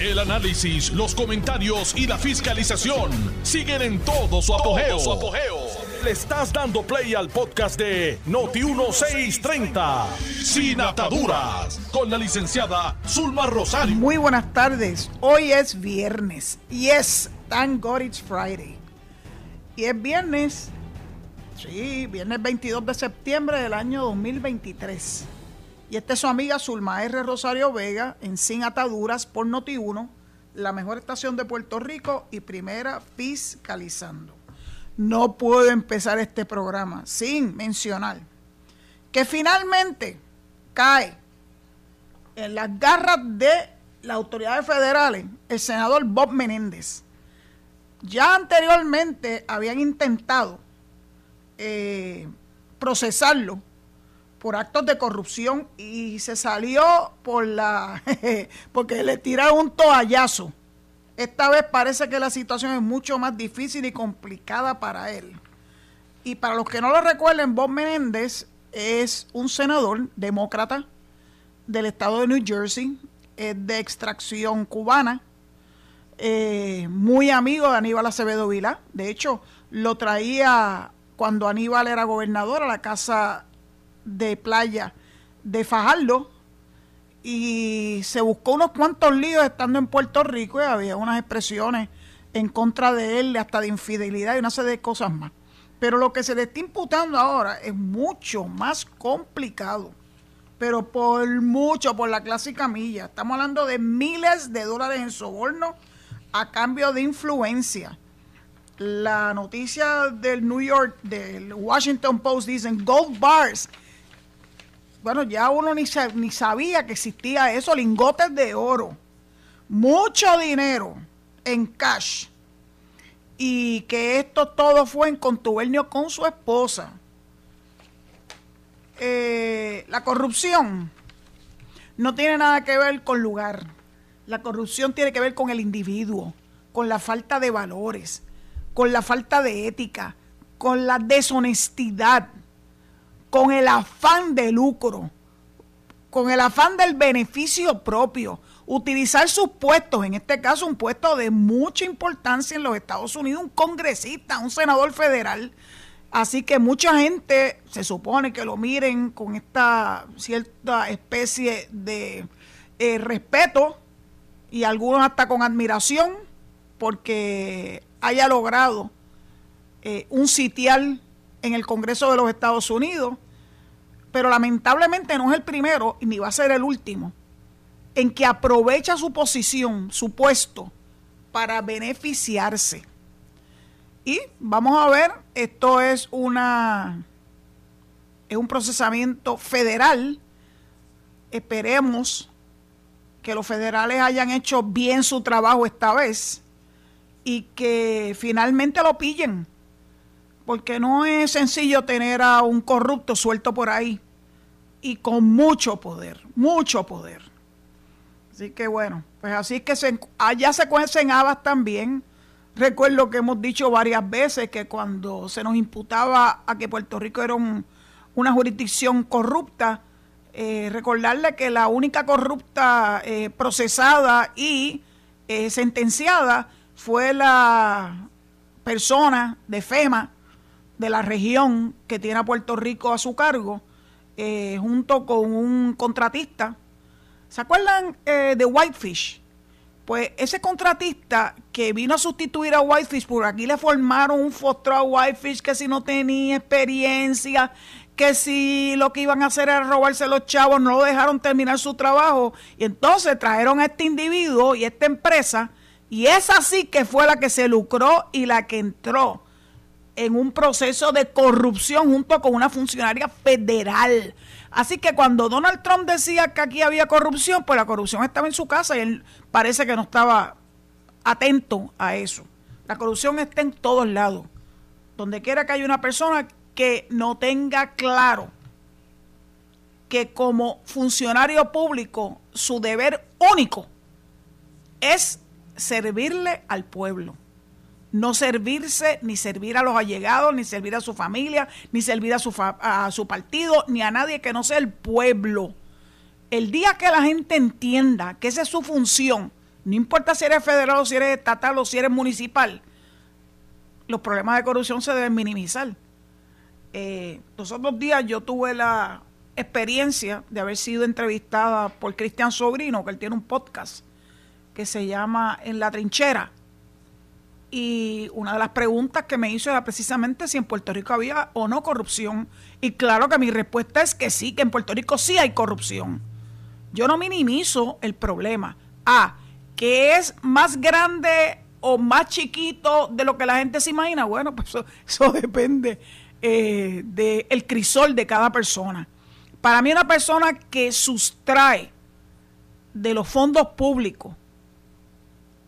El análisis, los comentarios y la fiscalización siguen en todo su apogeo. Le estás dando play al podcast de Noti1630, Sin Ataduras, con la licenciada Zulma Rosario. Muy buenas tardes. Hoy es viernes. Yes, thank God it's Friday. Y es viernes, sí, viernes 22 de septiembre del año 2023. Y esta es su amiga Zulma R. Rosario Vega en Sin Ataduras por Noti1, la mejor estación de Puerto Rico y primera fiscalizando. No puedo empezar este programa sin mencionar que finalmente cae en las garras de las autoridades federales el senador Bob Menéndez. Ya anteriormente habían intentado eh, procesarlo por actos de corrupción y se salió por la porque le tiraron un toallazo. Esta vez parece que la situación es mucho más difícil y complicada para él. Y para los que no lo recuerden, Bob Menéndez es un senador demócrata del estado de New Jersey, es de extracción cubana, eh, muy amigo de Aníbal Acevedo Vila. De hecho, lo traía cuando Aníbal era gobernador a la casa de playa de Fajardo y se buscó unos cuantos líos estando en Puerto Rico y había unas expresiones en contra de él, hasta de infidelidad y una serie de cosas más. Pero lo que se le está imputando ahora es mucho más complicado, pero por mucho, por la clásica milla. Estamos hablando de miles de dólares en soborno a cambio de influencia. La noticia del New York, del Washington Post, dicen gold bars bueno, ya uno ni, ni sabía que existía eso, lingotes de oro, mucho dinero en cash y que esto todo fue en contubernio con su esposa. Eh, la corrupción no tiene nada que ver con lugar. La corrupción tiene que ver con el individuo, con la falta de valores, con la falta de ética, con la deshonestidad con el afán de lucro, con el afán del beneficio propio, utilizar sus puestos, en este caso un puesto de mucha importancia en los Estados Unidos, un congresista, un senador federal. Así que mucha gente se supone que lo miren con esta cierta especie de eh, respeto y algunos hasta con admiración porque haya logrado eh, un sitial en el Congreso de los Estados Unidos, pero lamentablemente no es el primero y ni va a ser el último en que aprovecha su posición, su puesto, para beneficiarse. Y vamos a ver, esto es una es un procesamiento federal. Esperemos que los federales hayan hecho bien su trabajo esta vez y que finalmente lo pillen porque no es sencillo tener a un corrupto suelto por ahí y con mucho poder, mucho poder. Así que bueno, pues así que se, allá se cuecen habas también. Recuerdo que hemos dicho varias veces que cuando se nos imputaba a que Puerto Rico era una jurisdicción corrupta, eh, recordarle que la única corrupta eh, procesada y eh, sentenciada fue la persona de FEMA de la región que tiene a Puerto Rico a su cargo, eh, junto con un contratista. ¿Se acuerdan eh, de Whitefish? Pues ese contratista que vino a sustituir a Whitefish, por aquí le formaron un fostro a Whitefish que si no tenía experiencia, que si lo que iban a hacer era robarse los chavos, no lo dejaron terminar su trabajo. Y entonces trajeron a este individuo y esta empresa, y es así que fue la que se lucró y la que entró en un proceso de corrupción junto con una funcionaria federal. Así que cuando Donald Trump decía que aquí había corrupción, pues la corrupción estaba en su casa y él parece que no estaba atento a eso. La corrupción está en todos lados. Donde quiera que haya una persona que no tenga claro que como funcionario público su deber único es servirle al pueblo no servirse, ni servir a los allegados, ni servir a su familia, ni servir a su, a su partido, ni a nadie que no sea el pueblo. El día que la gente entienda que esa es su función, no importa si eres federal o si eres estatal o si eres municipal, los problemas de corrupción se deben minimizar. Eh, los otros días yo tuve la experiencia de haber sido entrevistada por Cristian Sobrino, que él tiene un podcast que se llama En la trinchera. Y una de las preguntas que me hizo era precisamente si en Puerto Rico había o no corrupción. Y claro que mi respuesta es que sí, que en Puerto Rico sí hay corrupción. Yo no minimizo el problema. Ah, que es más grande o más chiquito de lo que la gente se imagina. Bueno, pues eso, depende eh, del crisol de cada persona. Para mí una persona que sustrae de los fondos públicos,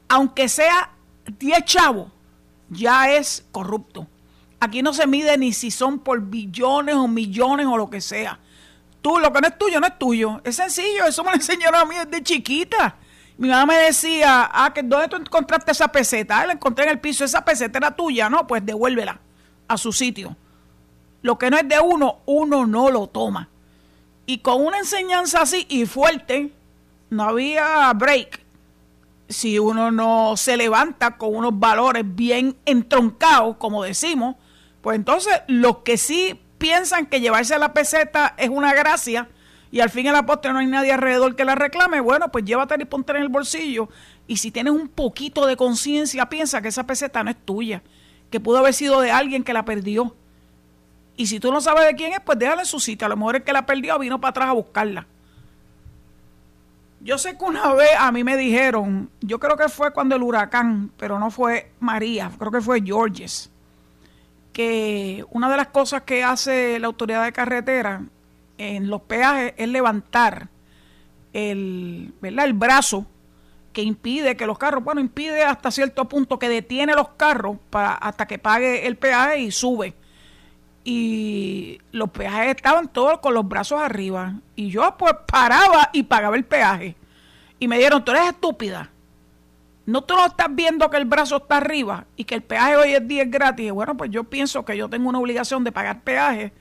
aunque sea 10 chavos, ya es corrupto. Aquí no se mide ni si son por billones o millones o lo que sea. Tú, lo que no es tuyo, no es tuyo. Es sencillo, eso me lo enseñaron a mí desde chiquita. Mi mamá me decía, ah, que ¿dónde tú encontraste esa peseta? Ah, la encontré en el piso, esa peseta era tuya, ¿no? Pues devuélvela a su sitio. Lo que no es de uno, uno no lo toma. Y con una enseñanza así y fuerte, no había break si uno no se levanta con unos valores bien entroncados, como decimos, pues entonces los que sí piensan que llevarse la peseta es una gracia y al fin y al postre no hay nadie alrededor que la reclame, bueno, pues llévatela y ponte en el bolsillo. Y si tienes un poquito de conciencia, piensa que esa peseta no es tuya, que pudo haber sido de alguien que la perdió. Y si tú no sabes de quién es, pues déjala en su sitio. A lo mejor el que la perdió vino para atrás a buscarla. Yo sé que una vez a mí me dijeron, yo creo que fue cuando el huracán, pero no fue María, creo que fue Georges, que una de las cosas que hace la autoridad de carretera en los peajes es levantar el, ¿verdad? el brazo que impide que los carros, bueno, impide hasta cierto punto que detiene los carros para, hasta que pague el peaje y sube y los peajes estaban todos con los brazos arriba. Y yo pues paraba y pagaba el peaje. Y me dieron, tú eres estúpida. No tú no estás viendo que el brazo está arriba y que el peaje hoy es día gratis. Y bueno, pues yo pienso que yo tengo una obligación de pagar peaje.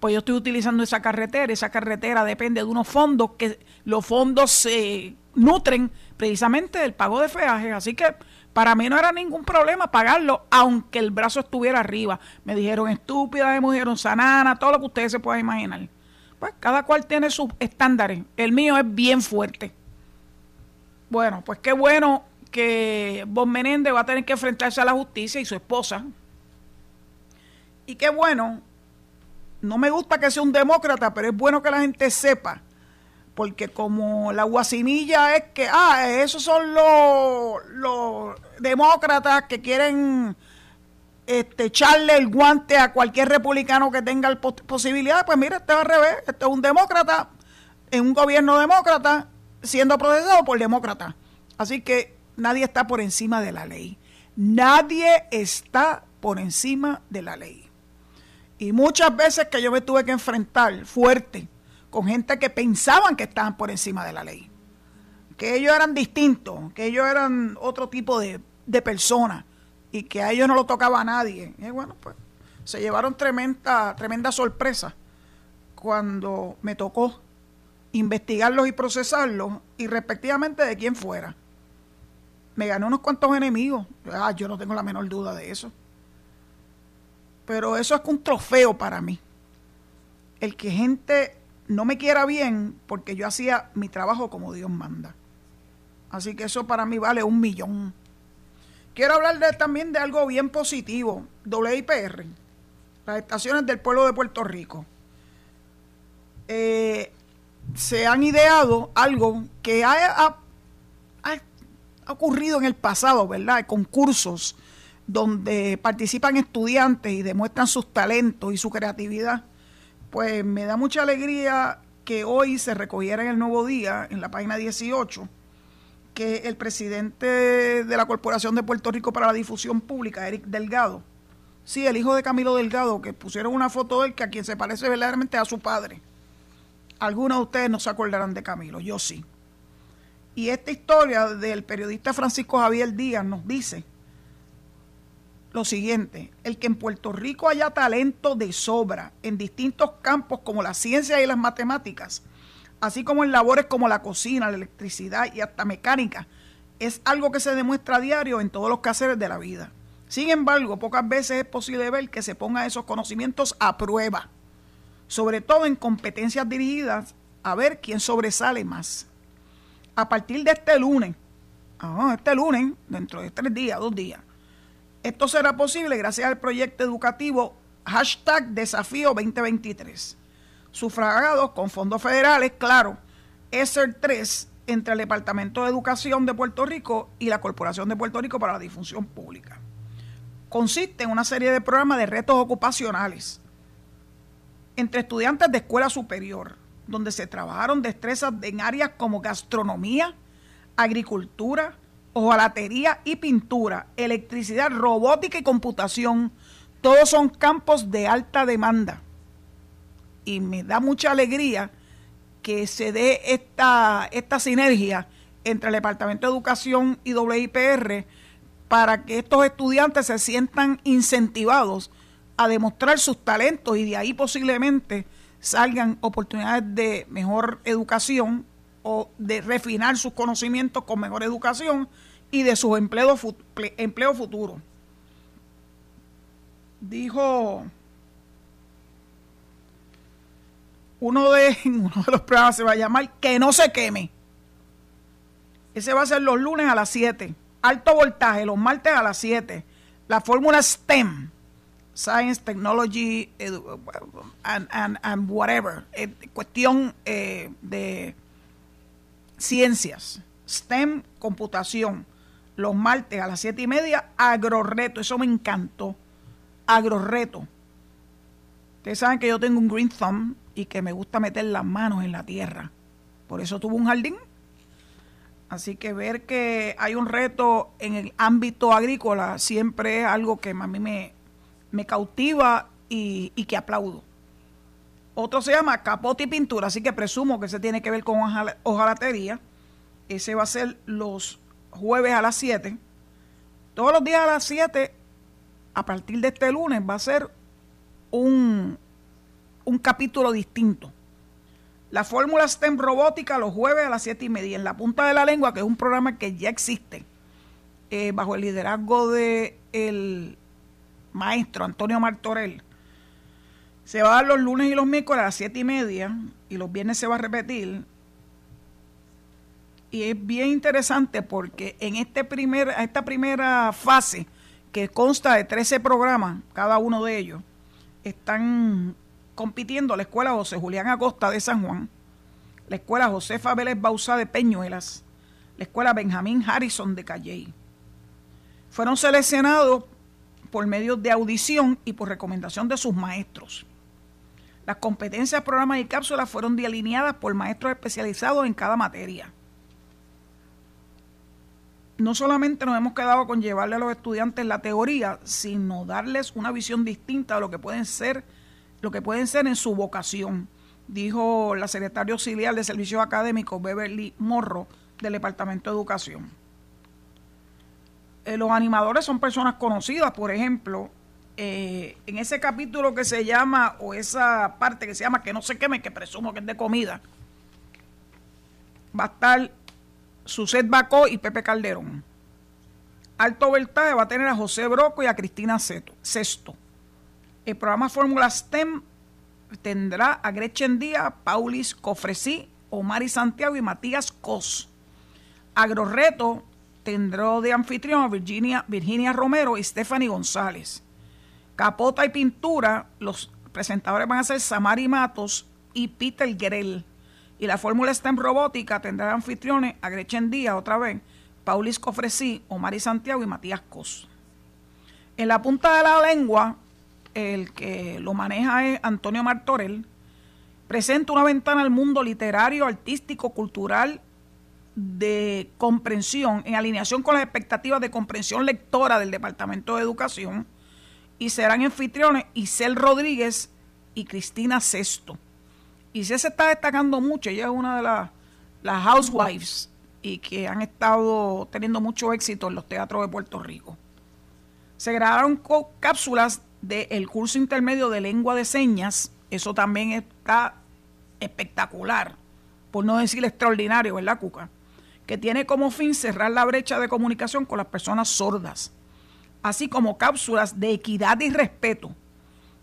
Pues yo estoy utilizando esa carretera. Esa carretera depende de unos fondos que los fondos se nutren precisamente del pago de peaje. Así que para mí no era ningún problema pagarlo, aunque el brazo estuviera arriba. Me dijeron estúpida, me dijeron sanana, todo lo que ustedes se puedan imaginar. Pues cada cual tiene sus estándares. El mío es bien fuerte. Bueno, pues qué bueno que Bob Menéndez va a tener que enfrentarse a la justicia y su esposa. Y qué bueno, no me gusta que sea un demócrata, pero es bueno que la gente sepa porque como la guasimilla es que, ah, esos son los, demócratas que quieren este, echarle el guante a cualquier republicano que tenga posibilidad, pues mira, este va al revés, este es un demócrata en un gobierno demócrata siendo procesado por demócrata. Así que nadie está por encima de la ley. Nadie está por encima de la ley. Y muchas veces que yo me tuve que enfrentar fuerte con gente que pensaban que estaban por encima de la ley, que ellos eran distintos, que ellos eran otro tipo de, personas y que a ellos no lo tocaba a nadie. Y bueno, pues se llevaron tremenda, tremenda sorpresa cuando me tocó investigarlos y procesarlos y respectivamente de quién fuera. Me gané unos cuantos enemigos. Ah, yo no tengo la menor duda de eso. Pero eso es un trofeo para mí. El que gente no me quiera bien porque yo hacía mi trabajo como Dios manda. Así que eso para mí vale un millón. Quiero hablar también de algo bien positivo, WIPR, las estaciones del pueblo de Puerto Rico. Eh, se han ideado algo que ha, ha, ocurrido en el pasado, ¿verdad? Concursos donde participan estudiantes y demuestran sus talentos y su creatividad pues me da mucha alegría que hoy se recogiera en el nuevo día, en la página 18, que el presidente de la Corporación de Puerto Rico para la Difusión Pública, Eric Delgado, sí, el hijo de Camilo Delgado, que pusieron una foto de él que a quien se parece verdaderamente a su padre. Algunos de ustedes no se acordarán de Camilo, yo sí. Y esta historia del periodista Francisco Javier Díaz nos dice lo siguiente, el que en Puerto Rico haya talento de sobra en distintos campos como la ciencia y las matemáticas, así como en labores como la cocina, la electricidad y hasta mecánica, es algo que se demuestra a diario en todos los quehaceres de la vida. Sin embargo, pocas veces es posible ver que se pongan esos conocimientos a prueba, sobre todo en competencias dirigidas a ver quién sobresale más. A partir de este lunes, ah, este lunes, dentro de tres días, dos días, esto será posible gracias al proyecto educativo hashtag Desafío 2023, sufragados con fondos federales, claro, ESER 3 entre el Departamento de Educación de Puerto Rico y la Corporación de Puerto Rico para la Difusión Pública. Consiste en una serie de programas de retos ocupacionales entre estudiantes de escuela superior, donde se trabajaron destrezas en áreas como gastronomía, agricultura, hojalatería y pintura, electricidad, robótica y computación. Todos son campos de alta demanda. Y me da mucha alegría que se dé esta, esta sinergia entre el Departamento de Educación y WIPR para que estos estudiantes se sientan incentivados a demostrar sus talentos y de ahí posiblemente salgan oportunidades de mejor educación o de refinar sus conocimientos con mejor educación y de sus empleos, empleo futuros. Dijo uno de, uno de los programas se va a llamar Que no se queme. Ese va a ser los lunes a las 7. Alto voltaje, los martes a las 7. La fórmula STEM. Science, Technology, and, and, whatever. Eh, cuestión eh, de ciencias. STEM, computación. Los martes a las 7 y media, agrorreto. Eso me encantó. Agrorreto. Ustedes saben que yo tengo un green thumb y que me gusta meter las manos en la tierra. Por eso tuve un jardín. Así que ver que hay un reto en el ámbito agrícola siempre es algo que a mí me, me cautiva y, que aplaudo. Otro se llama capote y pintura, así que presumo que se tiene que ver con hojalatería. Ese va a ser los jueves a las 7. Todos los días a las 7, a partir de este lunes, va a ser un, un capítulo distinto. La fórmula STEM robótica los jueves a las 7 y media en la punta de la lengua, que es un programa que ya existe eh, bajo el liderazgo de el maestro Antonio Martorell. Se va a dar los lunes y los miércoles a las 7 y media y los viernes se va a repetir. Y es bien interesante porque en este esta primera fase, que consta de 13 programas, cada uno de ellos, están compitiendo la Escuela José Julián Acosta de San Juan, la Escuela José Vélez Bausá de Peñuelas, la Escuela Benjamín Harrison de Calley. Fueron seleccionados por medio de audición y por recomendación de sus maestros. Las competencias, programas y cápsulas fueron delineadas por maestros especializados en cada materia. No solamente nos hemos quedado con llevarle a los estudiantes la teoría, sino darles una visión distinta de lo que pueden ser lo que pueden ser en su vocación, dijo la secretaria auxiliar de Servicios Académicos, Beverly Morro, del Departamento de Educación. Eh, los animadores son personas conocidas, por ejemplo, eh, en ese capítulo que se llama, o esa parte que se llama Que no se queme, que presumo que es de comida, va a estar Suset Bacó y Pepe Calderón. Alto Voltaje va a tener a José Broco y a Cristina Sesto. El programa Fórmula STEM tendrá a Gretchen Díaz, Paulis Cofresí, Omar Santiago y Matías Cos. Agroreto tendrá de anfitrión a Virginia, Virginia Romero y Stephanie González. Capota y pintura, los presentadores van a ser Samari Matos y Peter Gerel. Y la Fórmula STEM Robótica tendrá anfitriones a Gretchen Díaz otra vez, Paulis Cofresí, Omar Santiago y Matías Cos. En la punta de la lengua el que lo maneja es Antonio Martorell, presenta una ventana al mundo literario, artístico, cultural, de comprensión, en alineación con las expectativas de comprensión lectora del Departamento de Educación, y serán anfitriones Isel Rodríguez y Cristina Sesto. Isel se está destacando mucho, ella es una de las, las housewives y que han estado teniendo mucho éxito en los teatros de Puerto Rico. Se grabaron cápsulas del curso intermedio de lengua de señas, eso también está espectacular, por no decir extraordinario, ¿verdad, Cuca? que tiene como fin cerrar la brecha de comunicación con las personas sordas, así como cápsulas de equidad y respeto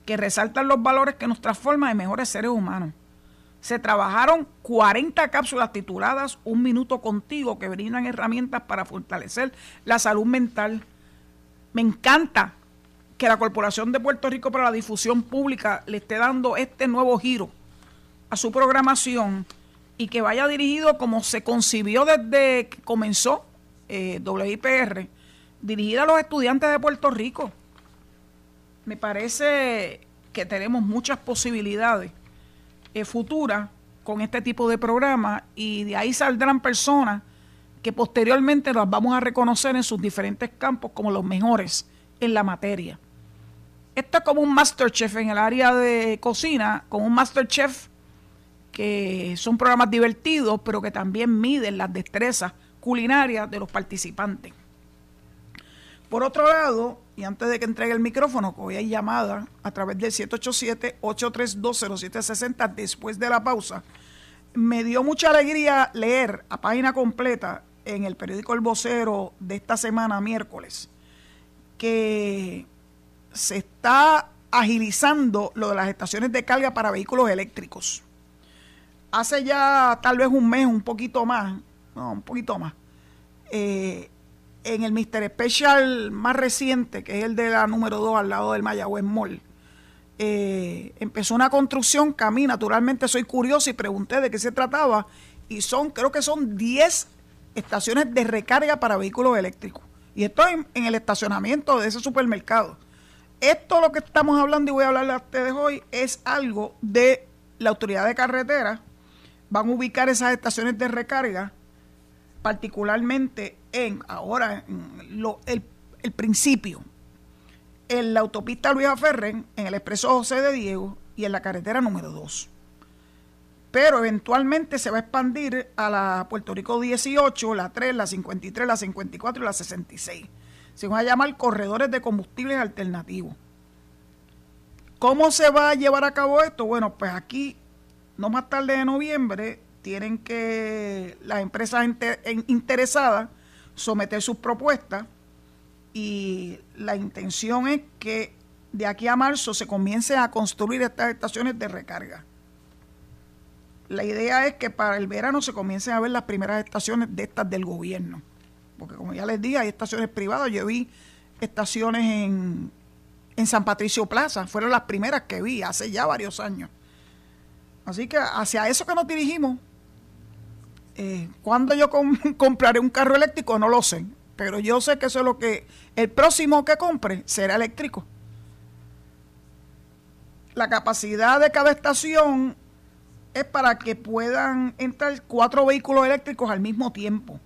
que resaltan los valores que nos transforman en mejores seres humanos. Se trabajaron 40 cápsulas tituladas Un Minuto Contigo que brindan herramientas para fortalecer la salud mental. Me encanta que la Corporación de Puerto Rico para la Difusión Pública le esté dando este nuevo giro a su programación y que vaya dirigido como se concibió desde que comenzó eh, WIPR, dirigida a los estudiantes de Puerto Rico. Me parece que tenemos muchas posibilidades eh, futuras con este tipo de programa y de ahí saldrán personas que posteriormente las vamos a reconocer en sus diferentes campos como los mejores en la materia. Esto es como un Masterchef en el área de cocina, con un Masterchef que son programas divertidos, pero que también miden las destrezas culinarias de los participantes. Por otro lado, y antes de que entregue el micrófono, hoy hay llamada a través del 787-832-0760 después de la pausa, me dio mucha alegría leer a página completa en el periódico El Vocero de esta semana, miércoles, que se está agilizando lo de las estaciones de carga para vehículos eléctricos. Hace ya tal vez un mes, un poquito más, no, un poquito más, eh, en el Mr. Special más reciente, que es el de la número 2 al lado del Mayagüez Mall, eh, empezó una construcción que a mí naturalmente soy curioso y pregunté de qué se trataba y son, creo que son 10 estaciones de recarga para vehículos eléctricos. Y esto en, el estacionamiento de ese supermercado. Esto lo que estamos hablando y voy a hablarle a ustedes hoy es algo de la autoridad de carretera. Van a ubicar esas estaciones de recarga, particularmente en, ahora, el, el, principio, en la autopista Luis Ferren, en el expreso José de Diego y en la carretera número 2. Pero eventualmente se va a expandir a la Puerto Rico 18, la 3, la 53, la 54 y la 66 se van a llamar corredores de combustibles alternativos. ¿Cómo se va a llevar a cabo esto? Bueno, pues aquí, no más tarde de noviembre, tienen que las empresas interesadas someter sus propuestas y la intención es que de aquí a marzo se comiencen a construir estas estaciones de recarga. La idea es que para el verano se comiencen a ver las primeras estaciones de estas del gobierno porque como ya les dije, hay estaciones privadas. Yo vi estaciones en, en San Patricio Plaza, fueron las primeras que vi hace ya varios años. Así que hacia eso que nos dirigimos. Eh, cuando yo compraré un carro eléctrico? No lo sé, pero yo sé que eso es lo que el próximo que compre será eléctrico. La capacidad de cada estación es para que puedan entrar cuatro vehículos eléctricos al mismo tiempo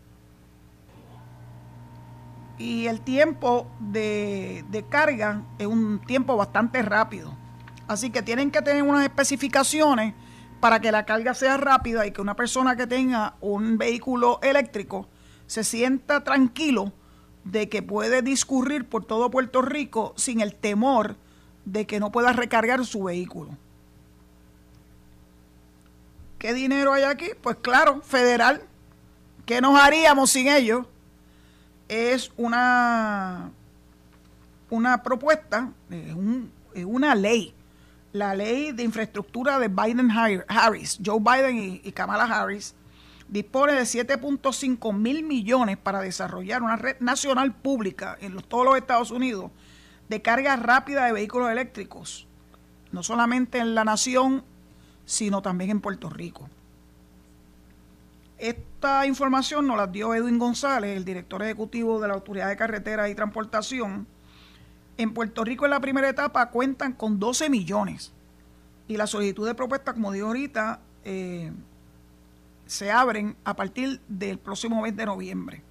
y el tiempo de, carga es un tiempo bastante rápido. Así que tienen que tener unas especificaciones para que la carga sea rápida y que una persona que tenga un vehículo eléctrico se sienta tranquilo de que puede discurrir por todo Puerto Rico sin el temor de que no pueda recargar su vehículo. ¿Qué dinero hay aquí? Pues claro, federal. ¿Qué nos haríamos sin ellos? es una, una propuesta, es, una ley, la ley de infraestructura de Biden-Harris, Joe Biden y, Kamala Harris, dispone de 7.5 mil millones para desarrollar una red nacional pública en todos los Estados Unidos de carga rápida de vehículos eléctricos, no solamente en la nación, sino también en Puerto Rico. Esta información nos la dio Edwin González, el director ejecutivo de la Autoridad de Carreteras y Transportación. En Puerto Rico en la primera etapa cuentan con 12 millones y la solicitud de propuesta, como digo ahorita, eh, se abren a partir del próximo mes de noviembre.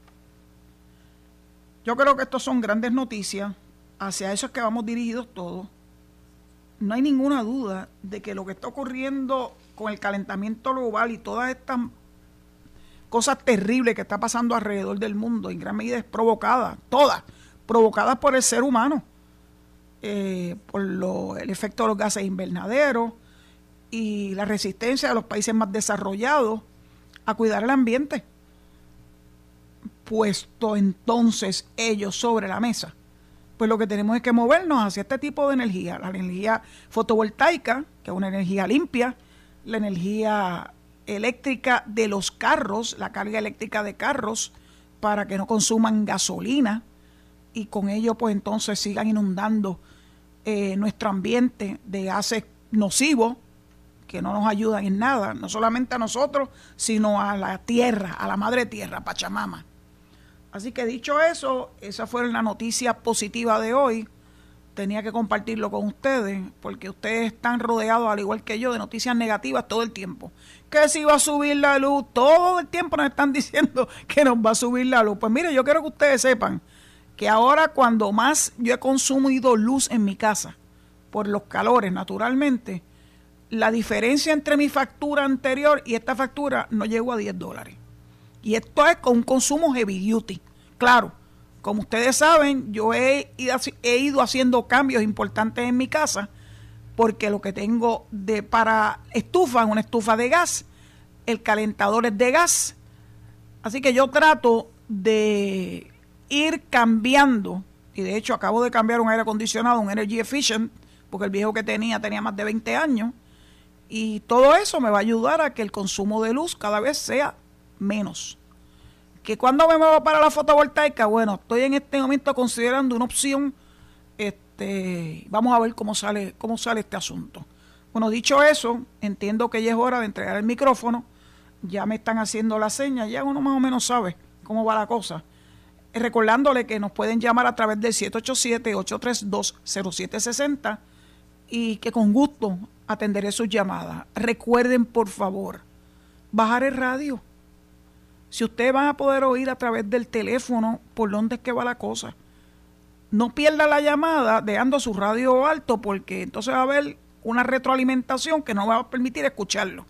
Yo creo que estas son grandes noticias, hacia eso es que vamos dirigidos todos. No hay ninguna duda de que lo que está ocurriendo con el calentamiento global y todas estas cosas terribles que está pasando alrededor del mundo, en gran medida es provocada, todas, provocadas por el ser humano, eh, por el efecto de los gases invernaderos y la resistencia de los países más desarrollados a cuidar el ambiente. puesto entonces ellos sobre la mesa, pues lo que tenemos es que movernos hacia este tipo de energía, la energía fotovoltaica, que es una energía limpia, la energía eléctrica de los carros, la carga eléctrica de carros, para que no consuman gasolina y con ello pues entonces sigan inundando eh, nuestro ambiente de gases nocivos que no nos ayudan en nada, no solamente a nosotros, sino a la tierra, a la madre tierra, Pachamama. Así que dicho eso, esa fue la noticia positiva de hoy. Tenía que compartirlo con ustedes, porque ustedes están rodeados, al igual que yo, de noticias negativas todo el tiempo. Que si va a subir la luz, todo el tiempo nos están diciendo que nos va a subir la luz. Pues mire, yo quiero que ustedes sepan que ahora cuando más yo he consumido luz en mi casa, por los calores naturalmente, la diferencia entre mi factura anterior y esta factura no llegó a 10 dólares. Y esto es con un consumo heavy duty. Claro, como ustedes saben, yo he ido, haciendo cambios importantes en mi casa porque lo que tengo de para estufa es una estufa de gas, el calentador es de gas. Así que yo trato de ir cambiando, y de hecho acabo de cambiar un aire acondicionado, un Energy Efficient, porque el viejo que tenía tenía más de 20 años, y todo eso me va a ayudar a que el consumo de luz cada vez sea menos. Que cuando me muevo para la fotovoltaica, bueno, estoy en este momento considerando una opción, este, vamos a ver cómo sale, cómo sale este asunto. Bueno, dicho eso, entiendo que ya es hora de entregar el micrófono, ya me están haciendo la seña, ya uno más o menos sabe cómo va la cosa recordándole que nos pueden llamar a través del 787-832-0760 y que con gusto atenderé sus llamadas. Recuerden, por favor, bajar el radio. Si ustedes van a poder oír a través del teléfono por dónde es que va la cosa, no pierda la llamada dejando su radio alto porque entonces va a haber una retroalimentación que no va a permitir escucharlo.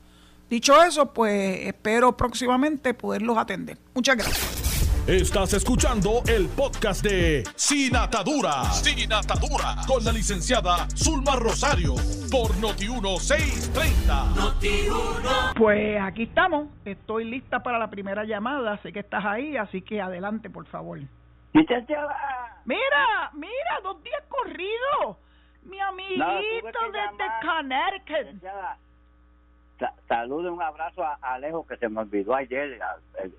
Dicho eso, pues espero próximamente poderlos atender. Muchas gracias. Estás escuchando el podcast de Sin Atadura. Sin Atadura. Con la licenciada Zulma Rosario. Por Noti1630. Noti1. Pues aquí estamos. Estoy lista para la primera llamada. Sé que estás ahí, así que adelante, por favor. Licenciada. Mira, mira, dos días corridos. Mi amiguito desde Connecticut salude un abrazo a Alejo que se me olvidó ayer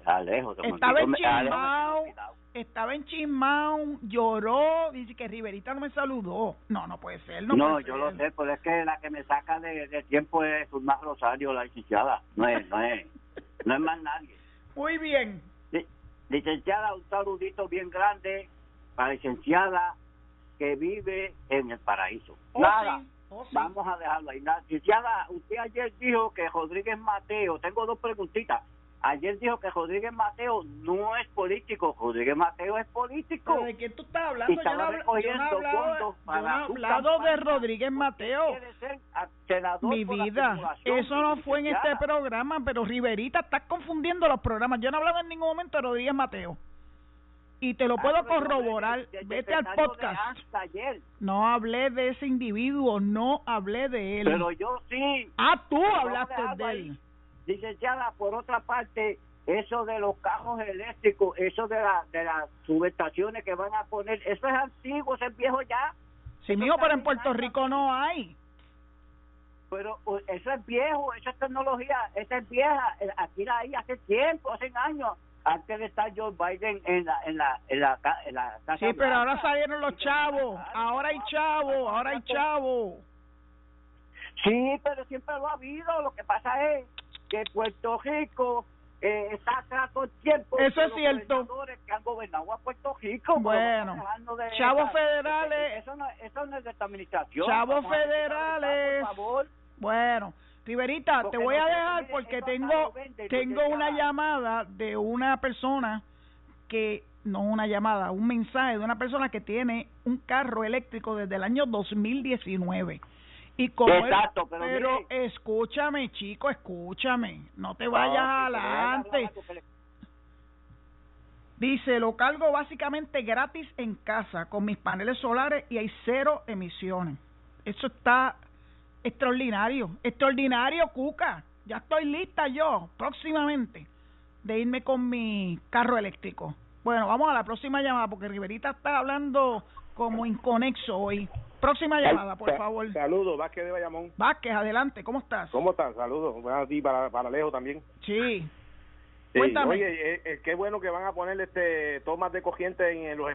Alejo se estaba en Chismao estaba en Chismao lloró dice que Riverita no me saludó. No no puede ser no, no yo lo sé pero es que la que me saca de, tiempo es más Rosario la licenciada. No es no es no es más nadie. Muy bien. Licenciada un saludito bien grande para licenciada que vive en el paraíso. Oh, nada Oh, Vamos a dejarlo ahí. Licenciada, usted ayer dijo que Rodríguez Mateo, tengo dos preguntitas. Ayer dijo que Rodríguez Mateo no es político, Rodríguez Mateo es político. ¿De qué tú estás hablando? yo no, he hablado, de Rodríguez Mateo. Mi vida, eso no fue en este programa, pero Riverita, estás confundiendo los programas. Yo no he hablado en ningún momento de Rodríguez Mateo y te lo ah, puedo corroborar. Vete al podcast. No hablé de ese individuo, no hablé de él. Pero yo sí. Ah, tú hablaste de él. Licenciada, por otra parte, eso de los carros eléctricos, eso de, la, de las subestaciones que van a poner, eso es antiguo, eso es viejo ya. Sí, mío, pero en Puerto Rico no hay. Pero eso es viejo, esa tecnología, esa es vieja. Aquí la hay hace tiempo, hace años antes de estar Joe Biden en la en la en la, en la casa Sí, pero ahora salieron los chavos, ahora hay chavos, ahora hay chavos. Sí, pero siempre lo ha habido, lo que pasa es que Puerto Rico eh, está el tiempo. Eso es cierto. que han gobernado a Puerto Rico. Bueno, chavos federales. Eso no, eso no es de esta administración. Chavos federales. Por favor. Bueno, Riverita, te voy a dejar porque tengo tengo una llamada de una persona que no una llamada, un mensaje de una persona que tiene un carro eléctrico desde el año 2019. Y como Exacto, pero, escúchame, chico, escúchame, no te vayas adelante. Dice, lo cargo básicamente gratis en casa con mis paneles solares y hay cero emisiones. Eso está Extraordinario, extraordinario, Cuca. Ya estoy lista yo, próximamente, de irme con mi carro eléctrico. Bueno, vamos a la próxima llamada porque Riverita está hablando como inconexo hoy. Próxima llamada, por favor. Saludos, Vázquez de Bayamón. Vázquez, adelante, ¿cómo estás? ¿Cómo estás? Saludos. Buenas a ti, para, para Lejos también. Sí. Sí, Cuéntame. Oye, eh, eh, qué bueno que van a poner este tomas de corriente en los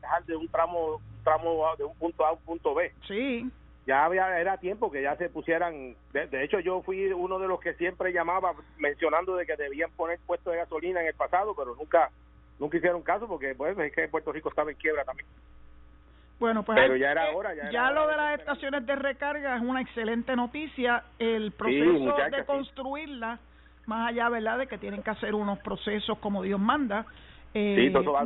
dejar de un tramo un tramo de un punto A a un punto B. Sí. Ya había era tiempo que ya se pusieran. De, de hecho, yo fui uno de los que siempre llamaba mencionando de que debían poner puestos de gasolina en el pasado, pero nunca nunca hicieron caso porque pues es que Puerto Rico estaba en quiebra también. Bueno, pues Pero ya era eh, hora, ya era ya hora lo de de las estaciones de recarga es una excelente noticia. El proceso muchacha, de sí. construirlas, más allá, ¿verdad?, de que tienen que hacer unos procesos como Dios manda. eh, Sí, todo va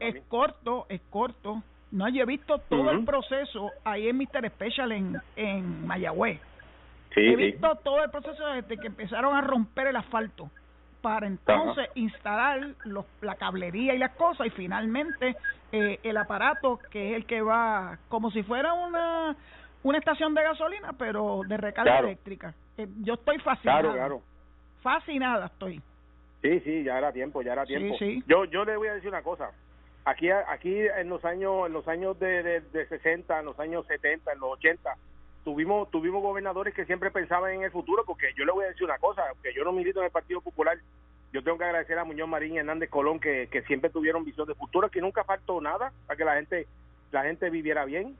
es, corto, es corto. No, yo he visto todo el proceso ahí en Mr. Special en, en Mayagüez. Sí, he sí. visto todo el proceso desde que empezaron a romper el asfalto para entonces instalar los, la cablería y las cosas y finalmente eh, el aparato que es el que va como si fuera una una estación de gasolina pero de recarga Claro. eléctrica Eh, yo estoy fascinada Claro, claro. fascinada estoy Sí, sí, ya era tiempo, ya era Sí, tiempo. sí. Yo yo le voy a decir una cosa. Aquí aquí en los años en los años de, de, de 60, en los años 70, en los 80 tuvimos tuvimos gobernadores que siempre pensaban en el futuro porque yo le voy a decir una cosa, que yo no milito en el Partido Popular. Yo tengo que agradecer a Muñoz Marín y Hernández Colón que, que siempre tuvieron visión de futuro, que nunca faltó nada para que la gente la gente viviera bien.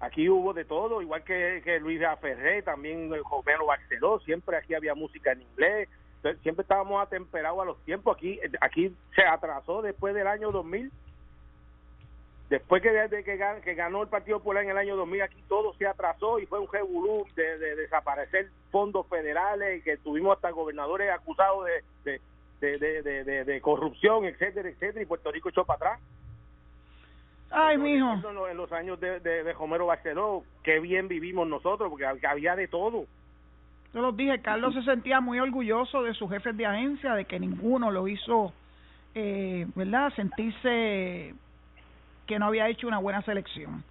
Aquí hubo de todo, igual que, que Luis Ferré, también el Romero Barceló, siempre aquí había música en inglés, siempre estábamos atemperados a los tiempos. Aquí aquí se atrasó después del año 2000. Después que, de que, gan- que ganó el Partido Popular en el año 2000, aquí todo se atrasó y fue un revolú de, de desaparecer fondos federales y que tuvimos hasta gobernadores acusados de, corrupción, etcétera, etcétera, y Puerto Rico echó para atrás. ay Yo mijo En los, en los años de, de, Romero Barceló, qué bien vivimos nosotros, porque había de todo. yo los dije Carlos se sentía muy orgulloso de sus jefes de agencia de que ninguno lo hizo eh, verdad sentirse que no había hecho una buena selección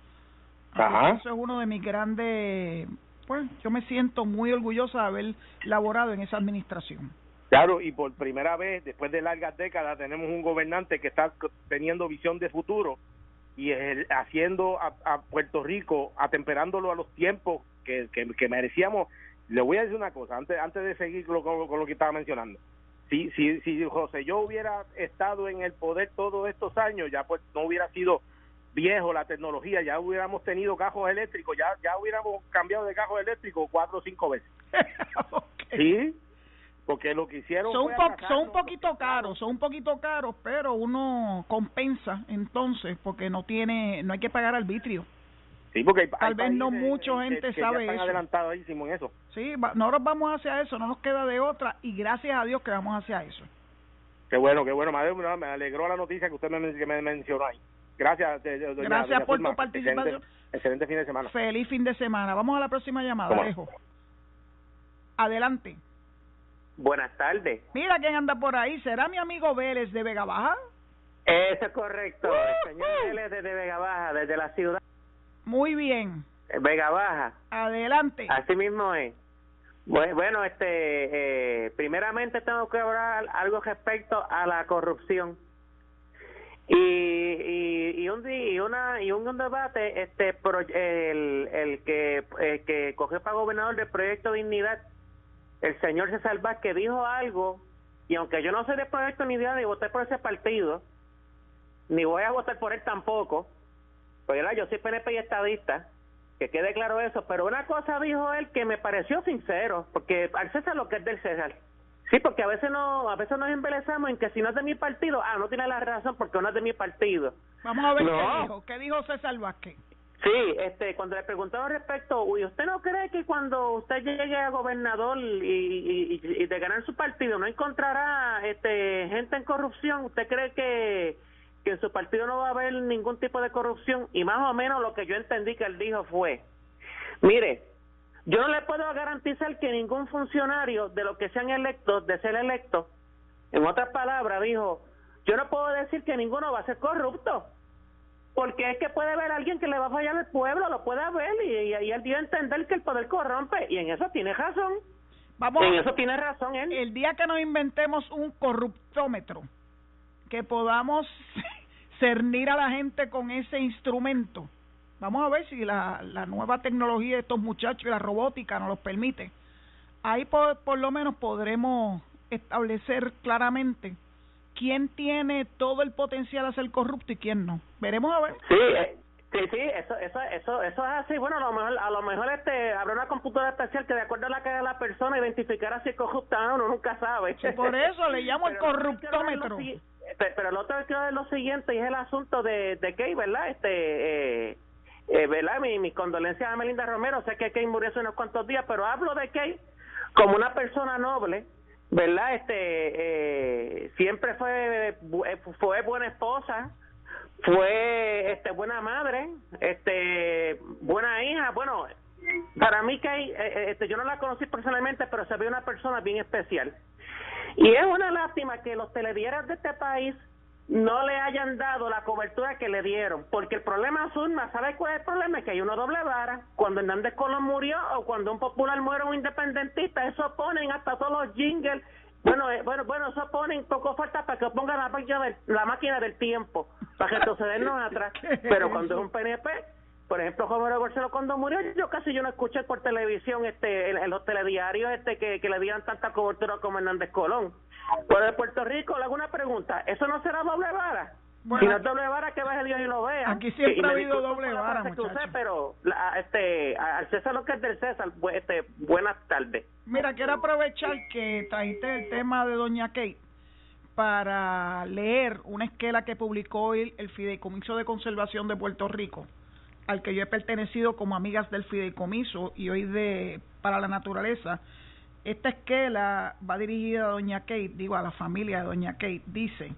Ajá. eso es uno de mis grandes pues yo me siento muy orgullosa de haber laborado en esa administración Claro, y por primera vez, después de largas décadas, tenemos un gobernante que está teniendo visión de futuro y el- haciendo a, a Puerto Rico, atemperándolo a los tiempos que, que, que merecíamos. Le voy a decir una cosa, antes, antes de seguir con, con- con lo que estaba mencionando. Si, si, si José yo hubiera estado en el poder todos estos años, ya pues no hubiera sido viejo la tecnología, ya hubiéramos tenido cajos eléctricos, ya, ya hubiéramos cambiado de cajos eléctricos cuatro o cinco veces. Sí, porque lo que hicieron son, po- son un poquito caros, son un poquito caros, pero uno compensa entonces porque no tiene, no hay que pagar arbitrio. Sí, porque hay, Tal hay vez no mucha que- gente que sabe ya están eso. en eso. Sí, va- nosotros vamos hacia eso, no nos queda de otra y gracias a Dios que vamos hacia eso. Qué bueno, qué bueno. Me alegró, me alegró la noticia que usted me, que me mencionó ahí. Gracias, de- de- doña- Gracias doña por Zulma. tu participación. Excelente, excelente fin de semana. Feliz fin de semana. Vamos a la próxima llamada. Alejo. Adelante. Buenas tardes. Mira quién anda por ahí. ¿Será mi amigo Vélez de Vega Baja? Eso es correcto. El señor. Vélez desde Vega Baja, desde la ciudad Muy bien. eh, Vega Baja. Adelante. Así mismo es. Bue- Bueno, este, eh, primeramente tengo que hablar algo respecto a la corrupción. Y, y, y un y una y un debate este pro- el, el que el que cogió para gobernador del proyecto Dignidad el señor César Vázquez dijo algo y aunque yo no soy de proyecto Dignidad ni voté por ese partido ni voy a votar por él tampoco pues yo soy PNP y estadista que quede claro eso, pero una cosa dijo él que me pareció sincero, porque al César lo que es del César. Sí, porque a veces no, a veces nos embelezamos en que si no es de mi partido, ah, no tiene la razón porque no es de mi partido. Vamos a ver No. qué dijo. ¿Qué dijo César Vázquez? Sí, este, cuando le preguntaron respecto, uy, ¿usted no cree que cuando usted llegue a gobernador y, y, y- y de ganar su partido no encontrará este gente en corrupción? ¿Usted cree que, que en su partido no va a haber ningún tipo de corrupción? Y más o menos lo que yo entendí que él dijo fue, mire, yo no le puedo garantizar que ningún funcionario de los que sean electos, de ser electos, en otras palabras, dijo, yo no puedo decir que ninguno va a ser corrupto porque es que puede haber alguien que le va a fallar al pueblo, lo puede ver y, y, y él dio a entender que el poder corrompe y en eso tiene razón. Vamos En eso tiene razón él. el día que nos inventemos un corruptómetro, que podamos cernir a la gente con ese instrumento. Vamos a ver si la, la nueva tecnología de estos muchachos y la robótica nos los permite. Ahí por, por lo menos podremos establecer claramente quién tiene todo el potencial a ser corrupto y quién no. Veremos a ver. Sí, eh, sí, sí, eso, eso, eso, eso es así. Bueno, a lo mejor, a lo mejor este, habrá una computadora especial que de acuerdo a la cara de la persona identificará si es corrupta o no, uno nunca sabe. por eso le llamo el corruptómetro. Pero lo otro que es lo siguiente y es el asunto de, de Kay, ¿verdad? Este, eh, eh, ¿verdad? Mi, mis condolencias a Melinda Romero. Sé que Kay murió hace unos cuantos días, pero hablo de Kay como una persona noble verdad este eh, siempre fue eh, fue buena esposa fue este buena madre este buena hija bueno para mí que hay, eh, este yo no la conocí personalmente pero se ve una persona bien especial y es una lástima que los telediarios de este país no le hayan dado la cobertura que le dieron, porque el problema es ¿sabe cuál es el problema? Es que hay una doble vara. Cuando Hernández Colón murió o cuando un popular muere un independentista, eso ponen hasta todos los jingles. Bueno, eh, bueno, bueno, eso ponen poco falta para que pongan la máquina del, la máquina del tiempo, para retrocedernos atrás. Pero cuando es un PNP, por ejemplo, Romero Barceló cuando murió, yo casi yo no escuché por televisión este en, los telediarios este que, que le dieran tanta cobertura como Hernández Colón. Por de Puerto Rico, le hago una pregunta. ¿Eso no será doble vara? si no es doble vara, que baje Dios y lo vea. Aquí siempre ha habido doble vara, pero este, al César lo que es del César, este, buenas tardes. Mira, quiero aprovechar que trajiste el tema de Doña Kate para leer una esquela que publicó hoy el Fideicomiso de Conservación de Puerto Rico, al que yo he pertenecido como amigas del Fideicomiso y hoy de para la naturaleza, esta esquela va dirigida a Doña Kate, digo a la familia de Doña Kate, dice,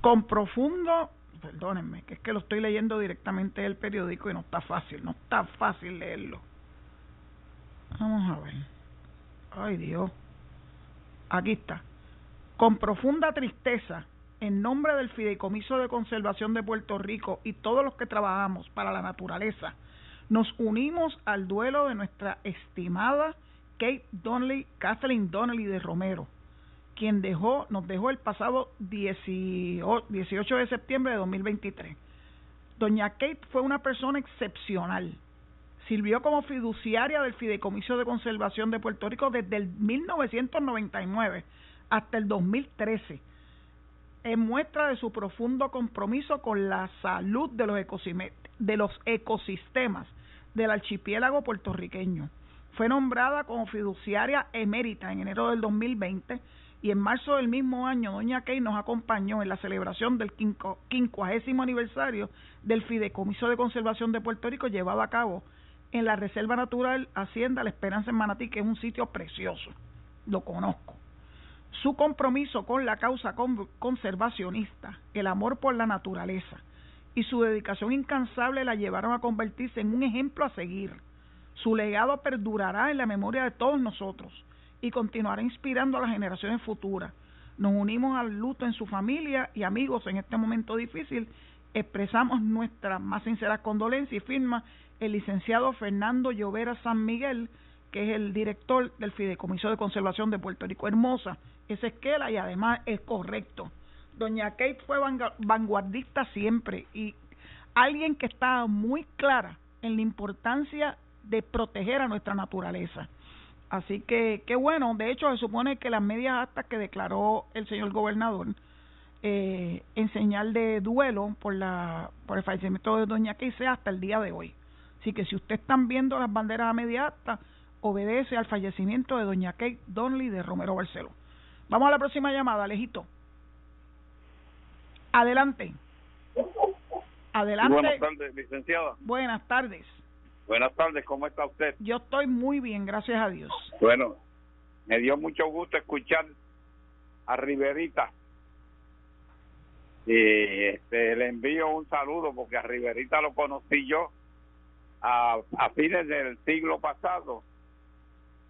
con profundo, perdónenme, que es que lo estoy leyendo directamente del periódico y no está fácil, no está fácil leerlo. Vamos a ver. Ay Dios. Aquí está. Con profunda tristeza, en nombre del Fideicomiso de Conservación de Puerto Rico y todos los que trabajamos para la naturaleza, nos unimos al duelo de nuestra estimada Kate Donnelly, Kathleen Donnelly de Romero, quien dejó, nos dejó el pasado 18, 18 de septiembre de 2023. Doña Kate fue una persona excepcional. Sirvió como fiduciaria del Fideicomiso de Conservación de Puerto Rico desde el 1999 hasta el 2013, en muestra de su profundo compromiso con la salud de los, de los ecosistemas del archipiélago puertorriqueño. Fue nombrada como fiduciaria emérita en enero del 2020 y en marzo del mismo año doña Kay nos acompañó en la celebración del quincuagésimo aniversario del Fideicomiso de Conservación de Puerto Rico llevado a cabo en la Reserva Natural Hacienda La Esperanza en Manatí, que es un sitio precioso, lo conozco. Su compromiso con la causa conservacionista, el amor por la naturaleza y su dedicación incansable la llevaron a convertirse en un ejemplo a seguir su legado perdurará en la memoria de todos nosotros y continuará inspirando a las generaciones futuras. Nos unimos al luto en su familia y amigos en este momento difícil. Expresamos nuestra más sincera condolencia y firma el licenciado Fernando Llovera San Miguel, que es el director del Fideicomiso de Conservación de Puerto Rico. Hermosa esa esquela y además es correcto. Doña Kate fue vanguardista siempre y alguien que estaba muy clara en la importancia de proteger a nuestra naturaleza. Así que, qué bueno, de hecho se supone que las medias actas que declaró el señor gobernador eh, en señal de duelo por, la, por el fallecimiento de doña sea hasta el día de hoy. Así que si usted están viendo las banderas a media acta, obedece al fallecimiento de doña Kate Donnelly de Romero Barceló. Vamos a la próxima llamada, Alejito. Adelante. Adelante. Buenas tardes, licenciada. Buenas tardes. Buenas tardes, ¿cómo está usted? Yo estoy muy bien, gracias a Dios. Bueno, me dio mucho gusto escuchar a Riverita. Y este, le envío un saludo porque a Riverita lo conocí yo a, a fines del siglo pasado,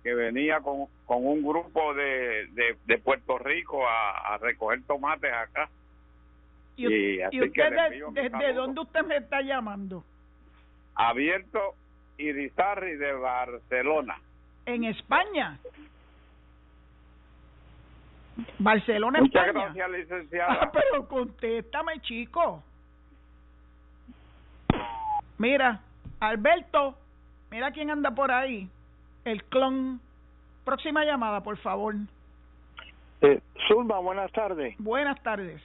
que venía con, con un grupo de, de, Puerto Rico a, recoger tomates acá. ¿Y, usted desde dónde usted me está llamando? Abierto Irizarry de Barcelona. ¿En España? Barcelona, Muchas España. gracias, licenciada. Ah, pero contéstame, chico. Mira, Alberto, mira quién anda por ahí. El clon. Próxima llamada, por favor. Eh, Zulma, buenas tardes. Buenas tardes.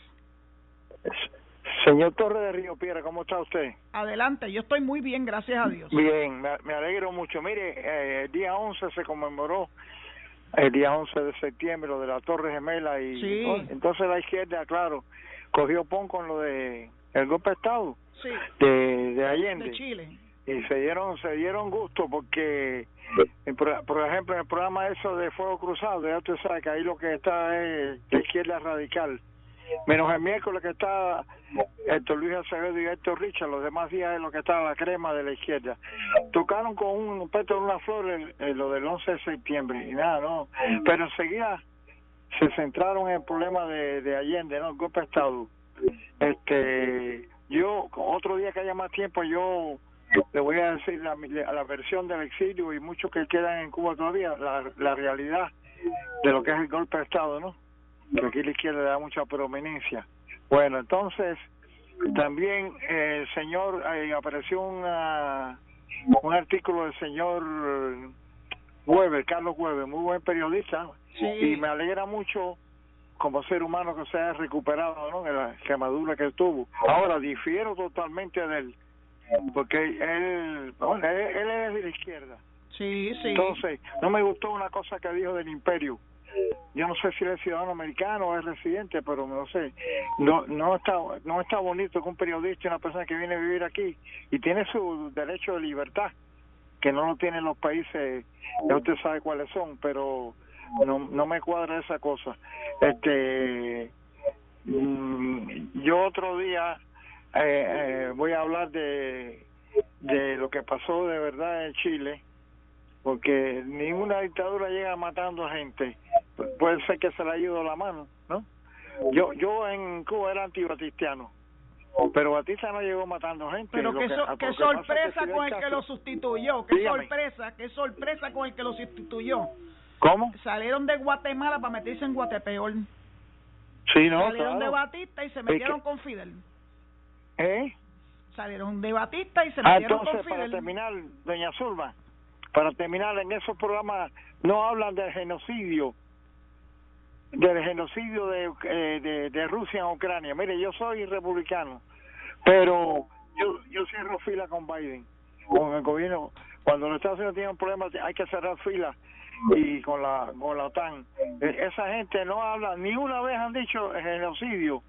Señor Torre de Río Piedra, ¿cómo está usted? Adelante, yo estoy muy bien, gracias a Dios. Bien, me, me alegro mucho. Mire, eh, el día 11 se conmemoró, el día 11 de septiembre, lo de la Torre Gemela y Sí. oh, entonces la izquierda, claro, cogió pon con lo de el golpe de Estado Sí, de, de Allende. de Chile. Y se dieron se dieron gusto porque por, ejemplo en el programa eso de fuego cruzado ya tú sabes que ahí lo que está es la izquierda radical. Menos el miércoles que está Héctor Luis Acevedo y Héctor Richard los demás días es lo que está la crema de la izquierda. Tocaron con un pétalo de una flor el- lo del 11 de septiembre y nada no. Pero enseguida se centraron en el problema de, de Allende no el golpe de estado. Este yo otro día que haya más tiempo yo le voy a decir la, la versión del exilio y muchos que quedan en Cuba todavía la, la realidad de lo que es el golpe de estado no que aquí la izquierda le da mucha prominencia bueno entonces también eh, el señor eh, apareció una, un artículo del señor Weber Carlos Weber muy buen periodista Sí. y me alegra mucho como ser humano que se haya recuperado ¿no? de la quemadura que tuvo. Ahora difiero totalmente de él, porque él, bueno, él, él es de la izquierda. Sí, sí. Entonces, no me gustó una cosa que dijo del imperio. Yo no sé si él es ciudadano americano o es residente, pero no sé. No, no está, no está bonito que un periodista una persona que viene a vivir aquí y tiene su derecho de libertad, que no lo tienen los países, ya usted sabe cuáles son, pero no, no me cuadra esa cosa. Este, mm, yo otro día eh, eh, voy a hablar de, de lo que pasó de verdad en Chile, porque ninguna dictadura llega matando a gente. Pu- Puede ser que se le ha ido la mano, ¿no? Yo yo en Cuba era antibatistiano, pero Batista no llegó matando gente. Pero qué, so- que sorpresa con el que lo sustituyó. Qué Dígame. sorpresa, qué sorpresa con el que lo sustituyó. ¿Cómo? Salieron de Guatemala para meterse en Guatepeor. Sí, no, Salieron de. Batista y se Es metieron que- con Fidel. ¿Eh? Salieron de Batista y se Ah, metieron entonces, con para terminar, doña Zulma, para terminar, en esos programas no hablan del genocidio, del genocidio de, eh, de, de Rusia en Ucrania. Mire, yo soy republicano, pero yo, yo cierro fila con Biden, con el gobierno. Cuando los Estados Unidos tienen un problema, hay que cerrar fila y con la con la OTAN. Eh, Esa gente no habla, ni una vez han dicho el genocidio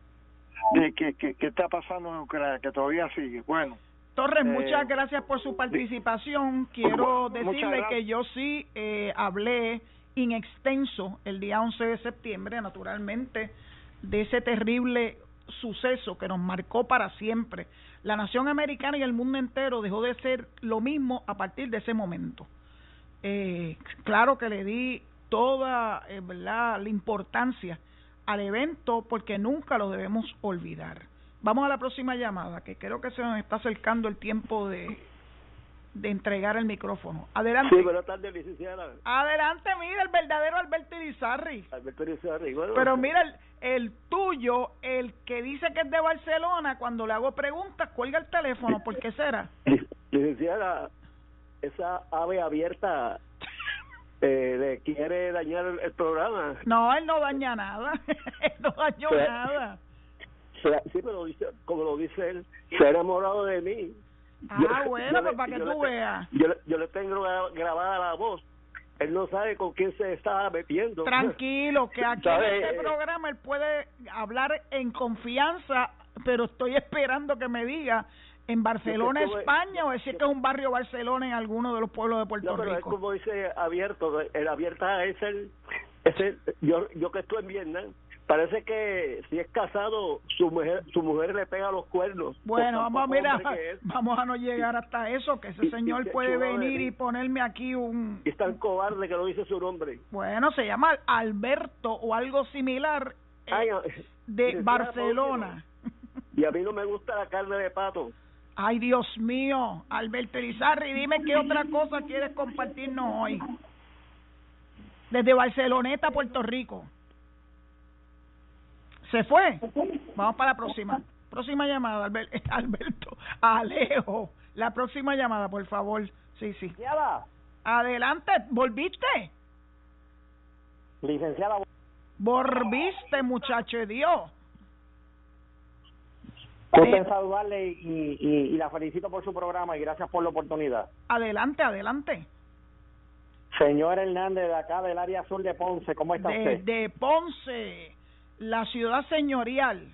de que, que, que está pasando en Ucrania, que todavía sigue. Bueno. Torres, Eh, muchas gracias por su participación. Quiero decirle que yo sí eh, hablé in extenso el día 11 de septiembre, naturalmente, de ese terrible suceso que nos marcó para siempre. La nación americana y el mundo entero dejó de ser lo mismo a partir de ese momento. Eh, claro que le di toda eh, ¿verdad? la importancia al evento porque nunca lo debemos olvidar. Vamos a la próxima llamada, que creo que se nos está acercando el tiempo de, de entregar el micrófono. Adelante. Sí, buenas tardes, licenciada. Adelante, mira, el verdadero Alberto Irizarry. Alberto Irizarry. Bueno, Pero mira, el, el tuyo, el que dice que es de Barcelona, cuando le hago preguntas, cuelga el teléfono. ¿Por qué será? li- licenciada, esa ave abierta eh, le quiere dañar el, el programa. No, él no daña nada. él no dañó nada. Se- sí, pero dice, como lo dice él, se ha enamorado de mí. Ah, bueno, le- pues para que yo tú le veas. Yo, le- yo le tengo gra- grabada la voz. Él no sabe con quién se está metiendo. Tranquilo, que aquí en este programa él puede hablar en confianza, pero estoy esperando que me diga en Barcelona, estuve- España, o decir que es un barrio Barcelona en alguno de los pueblos de Puerto No, pero es Rico. como dice abierto, el abierta es el, es el yo, yo que estoy en Vietnam, parece que si es casado, su mujer, su mujer le pega los cuernos. Bueno, Por vamos a mirar, es. vamos a no llegar hasta eso, que ese y señor se puede venir y ponerme aquí un... Y es tan cobarde que no dice su nombre. Bueno, se llama Alberto o algo similar eh, Ay, de Barcelona. Y a mí no me gusta la carne de pato. Ay, Dios mío, Alberto Irizarry, dime qué otra cosa quieres compartirnos hoy. Desde Barceloneta, Puerto Rico. ¿Se fue? Vamos para la próxima. Próxima llamada, Alberto. Alejo. La próxima llamada, por favor. Sí, sí. Adelante, ¿volviste? Licenciada. Volviste, muchacho de Dios. Gusto saludarle y, y, la felicito por su programa y gracias por la oportunidad. Adelante, adelante. Señor Hernández, de acá del área sur de Ponce, ¿cómo está usted? De Ponce, la ciudad señorial.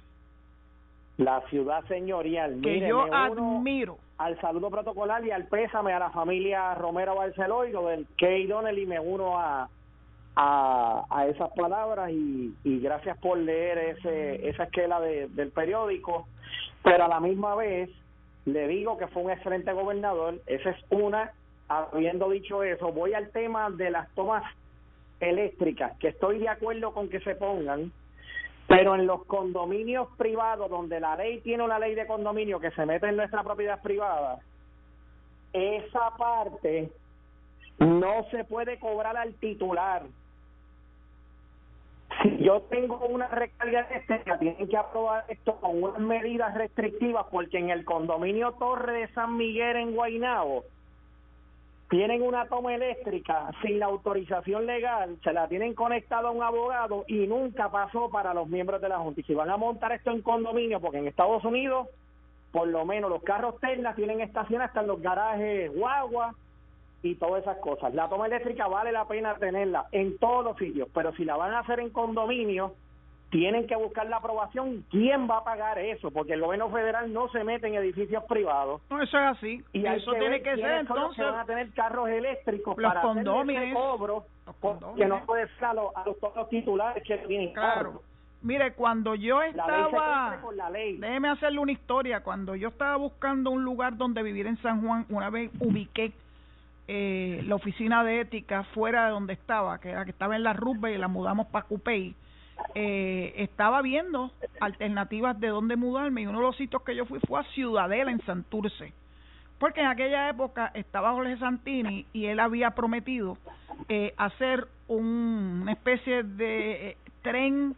La ciudad señorial. Que yo admiro. Al saludo protocolar y al pésame a la familia Romero Barceló y lo del Key Donnelly me uno a, a, a esas palabras y, y gracias por leer ese, esa esquela de, del periódico. Pero a la misma vez le digo que fue un excelente gobernador, esa es una, habiendo dicho eso, voy al tema de las tomas eléctricas, que estoy de acuerdo con que se pongan, pero en los condominios privados, donde la ley tiene una ley de condominio que se mete en nuestra propiedad privada, esa parte no se puede cobrar al titular si yo tengo una recarga eléctrica, tienen que aprobar esto con unas medidas restrictivas, porque en el condominio Torre de San Miguel en Guaynabo tienen una toma eléctrica sin la autorización legal, se la tienen conectada a un abogado y nunca pasó para los miembros de la Junta. Y si van a montar esto en condominio, porque en Estados Unidos, por lo menos los carros Tesla tienen estación hasta en los garajes guagua y todas esas cosas. La toma eléctrica vale la pena tenerla en todos los sitios, pero si la van a hacer en condominio, tienen que buscar la aprobación. ¿Quién va a pagar eso? Porque el gobierno federal no se mete en edificios privados. No, eso es así. Y eso tiene que ser entonces. van a tener carros eléctricos los para condominios, cobro, que no puede ser a los, todos los titulares que tienen claro. Mire, cuando yo estaba, déjeme hacerle una historia, cuando yo estaba buscando un lugar donde vivir en San Juan, una vez ubiqué eh, la oficina de ética fuera de donde estaba, que estaba en la Rubbe y la mudamos para Cupey, eh, estaba viendo alternativas de dónde mudarme y uno de los sitios que yo fui fue a Ciudadela en Santurce. Porque en aquella época estaba Jorge Santini y él había prometido eh, hacer un, una especie de eh, tren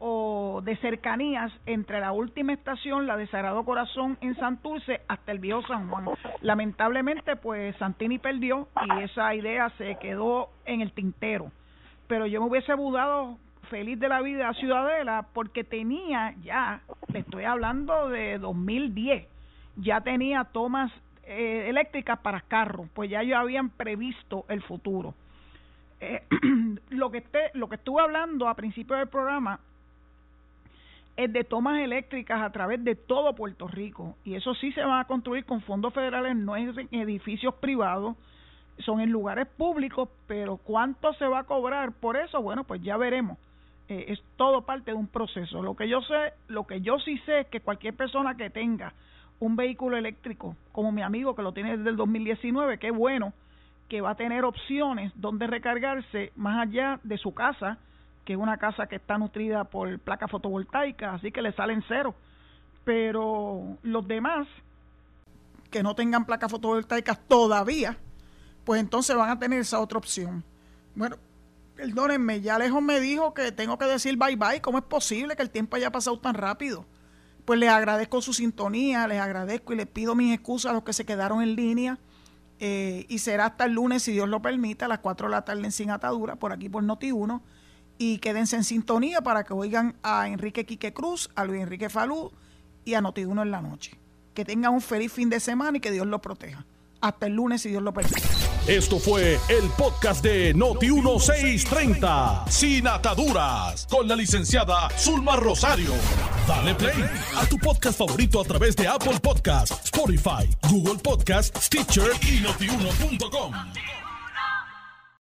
o de cercanías entre la última estación, la de Sagrado Corazón en Santurce, hasta el viejo San Juan. Lamentablemente, pues Santini perdió y esa idea se quedó en el tintero. Pero yo me hubiese mudado feliz de la vida a Ciudadela porque tenía ya, le estoy hablando de 2010, ya tenía tomas eh, eléctricas para carros, pues ya yo habían previsto el futuro. Eh, lo que esté, lo que estuve hablando a principio del programa es de tomas eléctricas a través de todo Puerto Rico y eso sí se va a construir con fondos federales, no es en edificios privados, son en lugares públicos, pero ¿cuánto se va a cobrar por eso? Bueno, pues ya veremos. Eh, es todo parte de un proceso. Lo que yo sé, lo que yo sí sé es que cualquier persona que tenga un vehículo eléctrico, como mi amigo que lo tiene desde el 2019, qué bueno que va a tener opciones donde recargarse más allá de su casa que es una casa que está nutrida por placas fotovoltaicas, así que le salen cero. Pero los demás que no tengan placas fotovoltaicas todavía, pues entonces van a tener esa otra opción. Bueno, perdónenme, ya lejos me dijo que tengo que decir bye bye. ¿Cómo es posible que el tiempo haya pasado tan rápido? Pues les agradezco su sintonía, les agradezco y les pido mis excusas a los que se quedaron en línea. Eh, y será hasta el lunes, si Dios lo permite, a las 4 de la tarde en Sin Atadura, por aquí por Noti1 y quédense en sintonía para que oigan a Enrique Quique Cruz, a Luis Enrique Falú y a Notiuno en la noche. Que tengan un feliz fin de semana y que Dios los proteja. Hasta el lunes si Dios lo permite. Esto fue el podcast de Noti1630, sin ataduras, con la licenciada Zulma Rosario. Dale play a tu podcast favorito a través de Apple Podcasts, Spotify, Google Podcasts, Stitcher y notiuno.com.